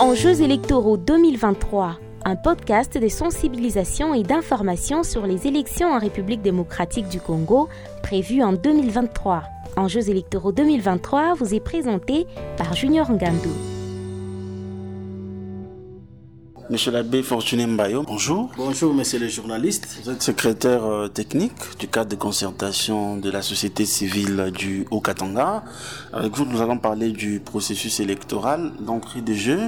Enjeux électoraux 2023, un podcast de sensibilisation et d'information sur les élections en République démocratique du Congo prévues en 2023. Enjeux électoraux 2023 vous est présenté par Junior Ngandou. Monsieur l'abbé Fortuné Mbayo, bonjour. Bonjour, monsieur le journaliste. Vous êtes secrétaire euh, technique du cadre de concertation de la société civile du Haut-Katanga. Avec vous, nous allons parler du processus électoral, d'entrée de jeu.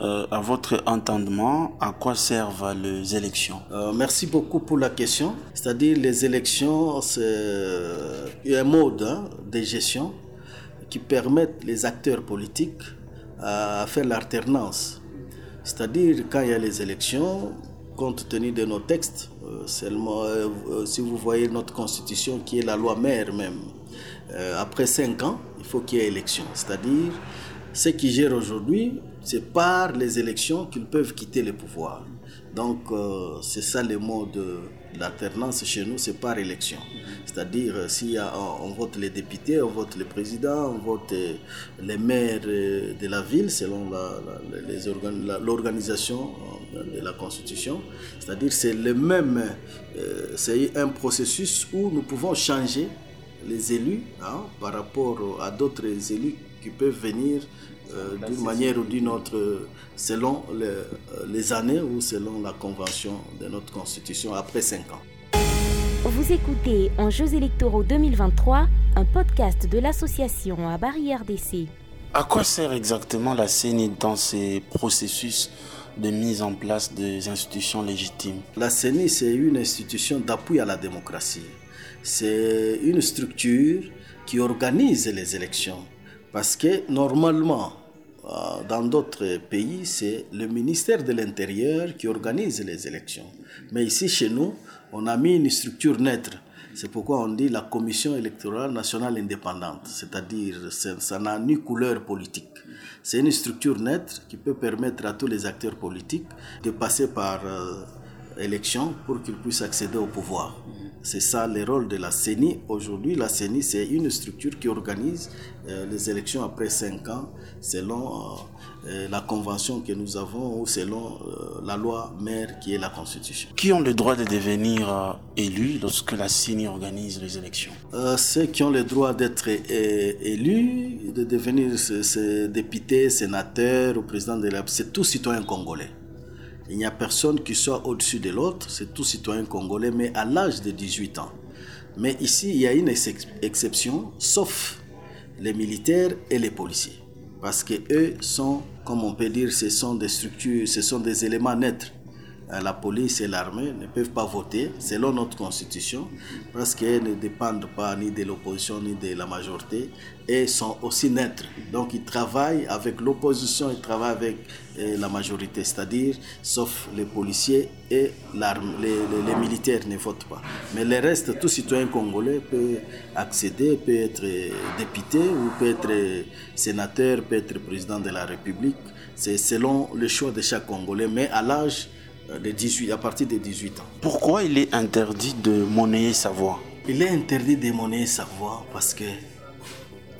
Euh, à votre entendement, à quoi servent les élections? Euh, Merci beaucoup pour la question. C'est-à-dire, les élections, c'est un mode hein, de gestion qui permettent les acteurs politiques à faire l'alternance c'est-à-dire, quand il y a les élections, compte tenu de nos textes, euh, seulement, euh, euh, si vous voyez notre constitution qui est la loi mère même, après cinq ans, il faut qu'il y ait élection. C'est-à-dire, ceux qui gèrent aujourd'hui, c'est par les élections qu'ils peuvent quitter le pouvoir. Donc, c'est ça le mot de l'alternance chez nous, c'est par élection. C'est-à-dire, euh, si on, vote les députés, on vote les présidents, on vote euh, les maires euh, de la ville selon l'organisation de la Constitution. C'est-à-dire, c'est le même, c'est un processus où nous pouvons changer les élus hein, par rapport à d'autres élus qui peuvent venir d'une manière ou d'une autre selon les, années ou selon la convention de notre constitution après cinq ans. Vous écoutez En Jeux électoraux 2023, un podcast de l'association à Barrière d'essai. À quoi sert exactement la CENI dans ces processus de mise en place des institutions légitimes? La CENI, c'est une institution d'appui à la démocratie. C'est une structure qui organise les élections. Parce que normalement, euh, dans d'autres pays, c'est le ministère de l'Intérieur qui organise les élections. Mais ici, chez nous, on a mis une structure neutre. C'est pourquoi on dit la Commission électorale nationale indépendante, c'est-à-dire ça n'a ni couleur politique. C'est une structure neutre qui peut permettre à tous les acteurs politiques de passer par euh, élection pour qu'ils puissent accéder au pouvoir. C'est ça le rôle de la CENI. Aujourd'hui, la CENI, c'est une structure qui organise euh, les élections après cinq ans selon euh, euh, la convention que nous avons ou selon la loi mère qui est la Constitution. Qui ont le droit de devenir élus lorsque la CENI organise les élections? Ceux qui ont le droit d'être élus, de devenir députés, sénateurs ou président de la... C'est tout citoyen congolais. Il n'y a personne qui soit au-dessus de l'autre, c'est tout citoyen congolais, mais à l'âge de 18 ans. Mais ici, il y a une exception, sauf les militaires et les policiers. Parce que eux sont, comme on peut dire, ce sont des structures, ce sont des éléments neutres. Euh, la police et l'armée ne peuvent pas voter selon notre constitution parce qu'elles ne dépendent pas ni de l'opposition ni de la majorité et sont aussi neutres. Donc ils travaillent avec l'opposition, ils travaillent avec euh, la majorité, c'est-à-dire sauf les policiers et l'armée, les, militaires ne votent pas. Mais le reste, tout citoyen congolais peut accéder, peut être député ou peut être sénateur, peut être président de la République. C'est selon le choix de chaque Congolais, mais à l'âge euh, de 18, à partir de 18 ans. Pourquoi il est interdit de monnayer sa voix? Il est interdit de monnayer sa voix parce que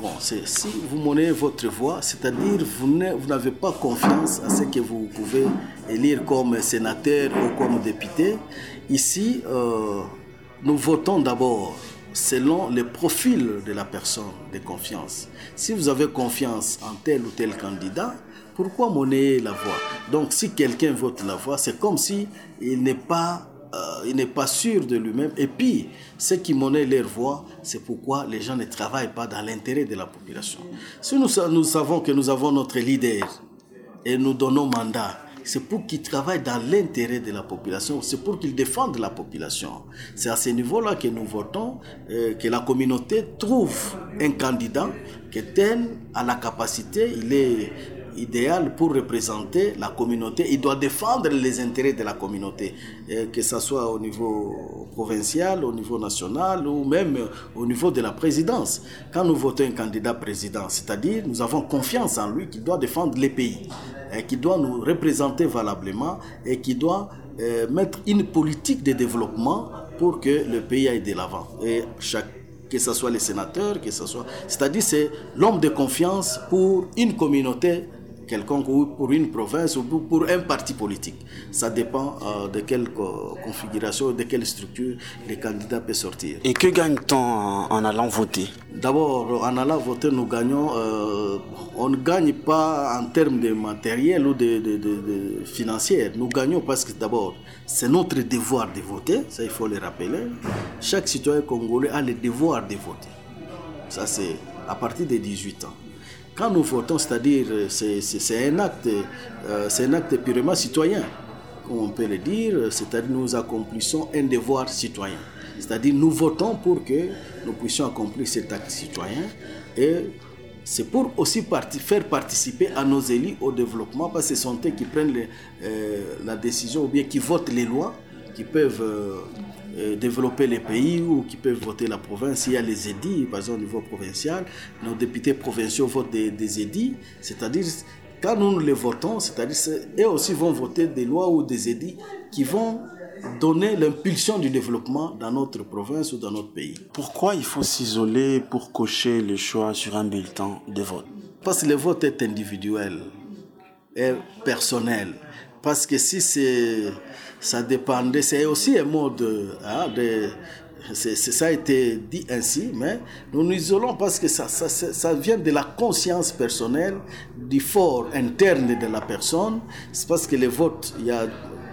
bon, si vous monnayez votre voix, c'est-à-dire vous n'avez pas confiance à ce que vous pouvez élire comme sénateur ou comme député. Ici, euh, nous votons d'abord selon le profil de la personne de confiance. Si vous avez confiance en tel ou tel candidat, pourquoi monnayer la voix? Donc si quelqu'un vote la voix, c'est comme si il n'est pas euh, il n'est pas sûr de lui-même. Et puis, ceux qui monnaient leur voix, c'est pourquoi les gens ne travaillent pas dans l'intérêt de la population. Si nous, savons que nous avons notre leader et nous donnons mandat, c'est pour qu'il travaille dans l'intérêt de la population, c'est pour qu'il défende la population. C'est à ce niveau-là que nous votons, euh, que la communauté trouve un candidat qui tel à la capacité, il est idéal pour représenter la communauté. Il doit défendre les intérêts de la communauté, que ce soit au niveau provincial, au niveau national ou même au niveau de la présidence. Quand nous votons un candidat président, c'est-à-dire nous avons confiance en lui qui doit défendre les pays, et qui doit nous représenter valablement et qui doit euh, mettre une politique de développement pour que le pays aille de l'avant. Et que ce soit les sénateurs, que ce soit... C'est-à-dire c'est l'homme de confiance pour une communauté quelconque ou pour une province ou pour un parti politique. Ça dépend euh, de quelle configuration, de quelle structure les candidats peuvent sortir. Et que gagne-t-on en, allant voter? D'abord, en allant voter, nous gagnons, euh, on ne gagne pas en termes de matériel ou de, de, de, financier. Nous gagnons parce que d'abord, c'est notre devoir de voter, ça il faut le rappeler. Chaque citoyen congolais a le devoir de voter. Ça c'est à partir de 18 ans. Quand nous votons, c'est-à-dire c'est un acte, euh, c'est un acte purement citoyen, comme on peut le dire, c'est-à-dire nous accomplissons un devoir citoyen. C'est-à-dire nous votons pour que nous puissions accomplir cet acte citoyen et c'est pour aussi faire participer à nos élus au développement parce que ce sont eux qui prennent euh, la décision ou bien qui votent les lois qui peuvent euh, euh, développer les pays ou qui peuvent voter la province. Il y a les édits, par exemple au niveau provincial, nos députés provinciaux votent des, des édits, c'est-à-dire quand nous les votons, c'est-à-dire eux aussi vont voter des lois ou des édits qui vont donner l'impulsion du développement dans notre province ou dans notre pays. Pourquoi il faut s'isoler pour cocher le choix sur un bulletin de vote? Parce que le vote est individuel et personnel. Parce que si c'est ça dépendait, c'est aussi un mode, hein, de, ça a été dit ainsi, mais nous nous isolons parce que ça, ça, ça vient de la conscience personnelle, du fort interne de la personne. C'est parce que les votes, il y a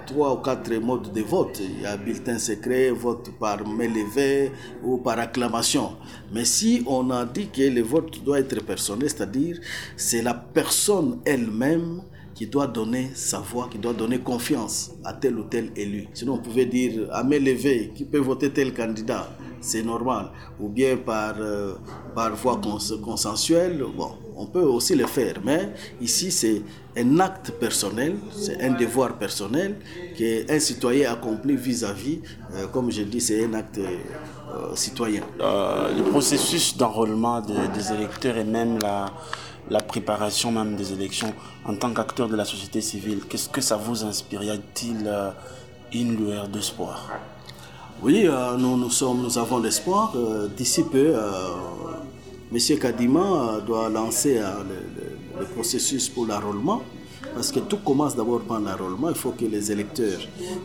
trois ou quatre modes de vote. Il y a bulletin secret, vote par main levée ou par acclamation. Mais si on a dit que le vote doit être personnel, c'est-à-dire c'est la personne elle-même qui doit donner sa voix, qui doit donner confiance à tel ou tel élu. Sinon, on pouvait dire à main levée, qui peut voter tel candidat, c'est normal. Ou bien par, euh, par voie consensuelle, bon, on peut aussi le faire. Mais ici, c'est un acte personnel, c'est un devoir personnel qu'un citoyen accomplit vis-à-vis, euh, comme je dis, c'est un acte euh, citoyen. le processus d'enrôlement des électeurs et même la la préparation même des élections en tant qu'acteur de la société civile, qu'est-ce que ça vous inspire Y a-t-il euh, une lueur d'espoir? Oui, euh, nous, nous, sommes, nous avons l'espoir. Euh, d'ici peu, M. Kadima doit lancer le, processus pour l'enrôlement. Parce que tout commence d'abord par l'enrôlement. Il faut que les électeurs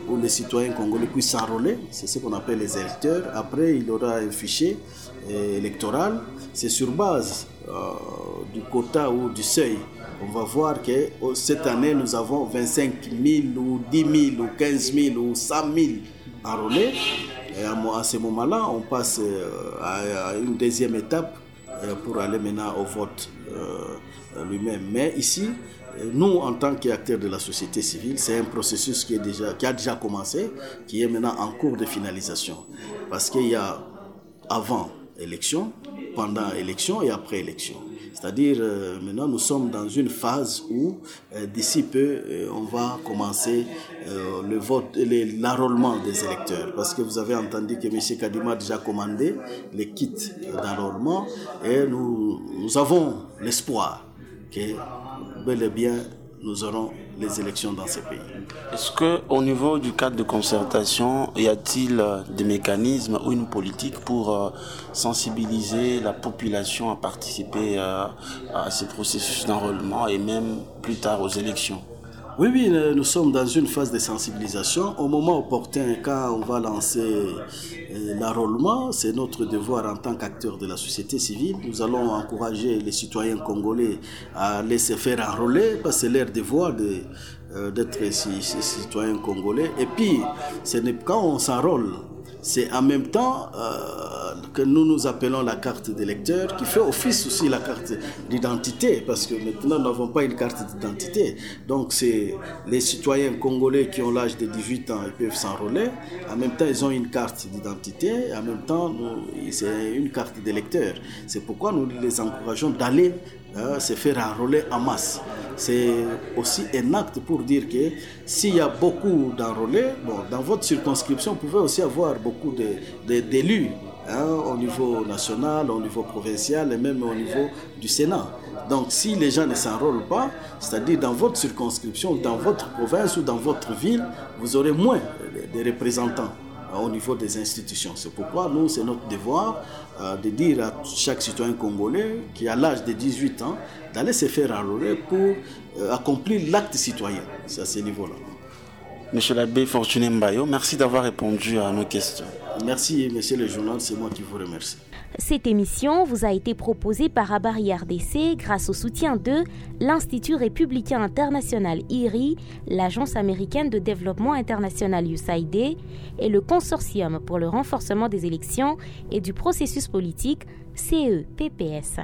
ou les citoyens congolais puissent s'enrôler. C'est ce qu'on appelle les électeurs. Après, il aura un fichier électoral. C'est sur base du quota ou du seuil, on va voir que oh, cette année, nous avons 25 000 ou 10 000 ou 15 000 ou 100 000 enrôlés. Et à ce moment-là, on passe euh, à une deuxième étape euh, pour aller maintenant au vote euh, lui-même. Mais ici, nous, en tant qu'acteurs de la société civile, c'est un processus qui, a déjà commencé, qui est maintenant en cours de finalisation. Parce qu'il y a avant élection, pendant élection et après élection. C'est-à-dire, euh, maintenant, nous sommes dans une phase où, euh, d'ici peu, euh, on va commencer le vote, l'enrôlement des électeurs. Parce que vous avez entendu que M. Kadima a déjà commandé les kits d'enrôlement et nous, nous avons l'espoir que, bel et bien, nous aurons les élections dans ces pays. Est-ce que au niveau du cadre de concertation, y a-t-il euh, des mécanismes ou une politique pour euh, sensibiliser la population à participer euh, à ces processus d'enrôlement et même plus tard aux élections? Oui, oui, nous sommes dans une phase de sensibilisation. Au moment opportun, quand on va lancer euh, l'enrôlement, c'est notre devoir en tant qu'acteur de la société civile. Nous allons encourager les citoyens congolais à laisser faire enrôler, parce que c'est leur devoir euh, d'être citoyens congolais. Et puis, quand on s'enrôle, c'est en même temps euh, que nous nous appelons la carte d'électeur, qui fait office aussi la carte d'identité, parce que maintenant nous n'avons pas une carte d'identité. Donc c'est les citoyens congolais qui ont l'âge de 18 ans, ils peuvent s'enrôler. En même temps, ils ont une carte d'identité, en même temps, c'est une carte d'électeur. C'est pourquoi nous les encourageons d'aller hein, se faire enrôler en masse c'est aussi un acte pour dire que s'il y a beaucoup d'enrôlés, bon, dans votre circonscription, vous pouvez aussi avoir beaucoup d'élus hein, au niveau national, au niveau provincial et même au niveau du Sénat. Donc si les gens ne s'enrôlent pas, c'est-à-dire dans votre circonscription, dans votre province ou dans votre ville, vous aurez moins de représentants au niveau des institutions. C'est pourquoi nous, c'est notre devoir de dire à chaque citoyen congolais qui a l'âge de 18 ans d'aller se faire enrôler pour accomplir l'acte citoyen. C'est à ce niveau-là. Monsieur l'abbé Fortuné Mbayo, merci d'avoir répondu à nos questions. Merci, monsieur le journal, c'est moi qui vous remercie. Cette émission vous a été proposée par Abari RDC grâce au soutien de l'Institut républicain international IRI, l'Agence américaine de développement international USAID et le Consortium pour le renforcement des élections et du processus politique CEPPS.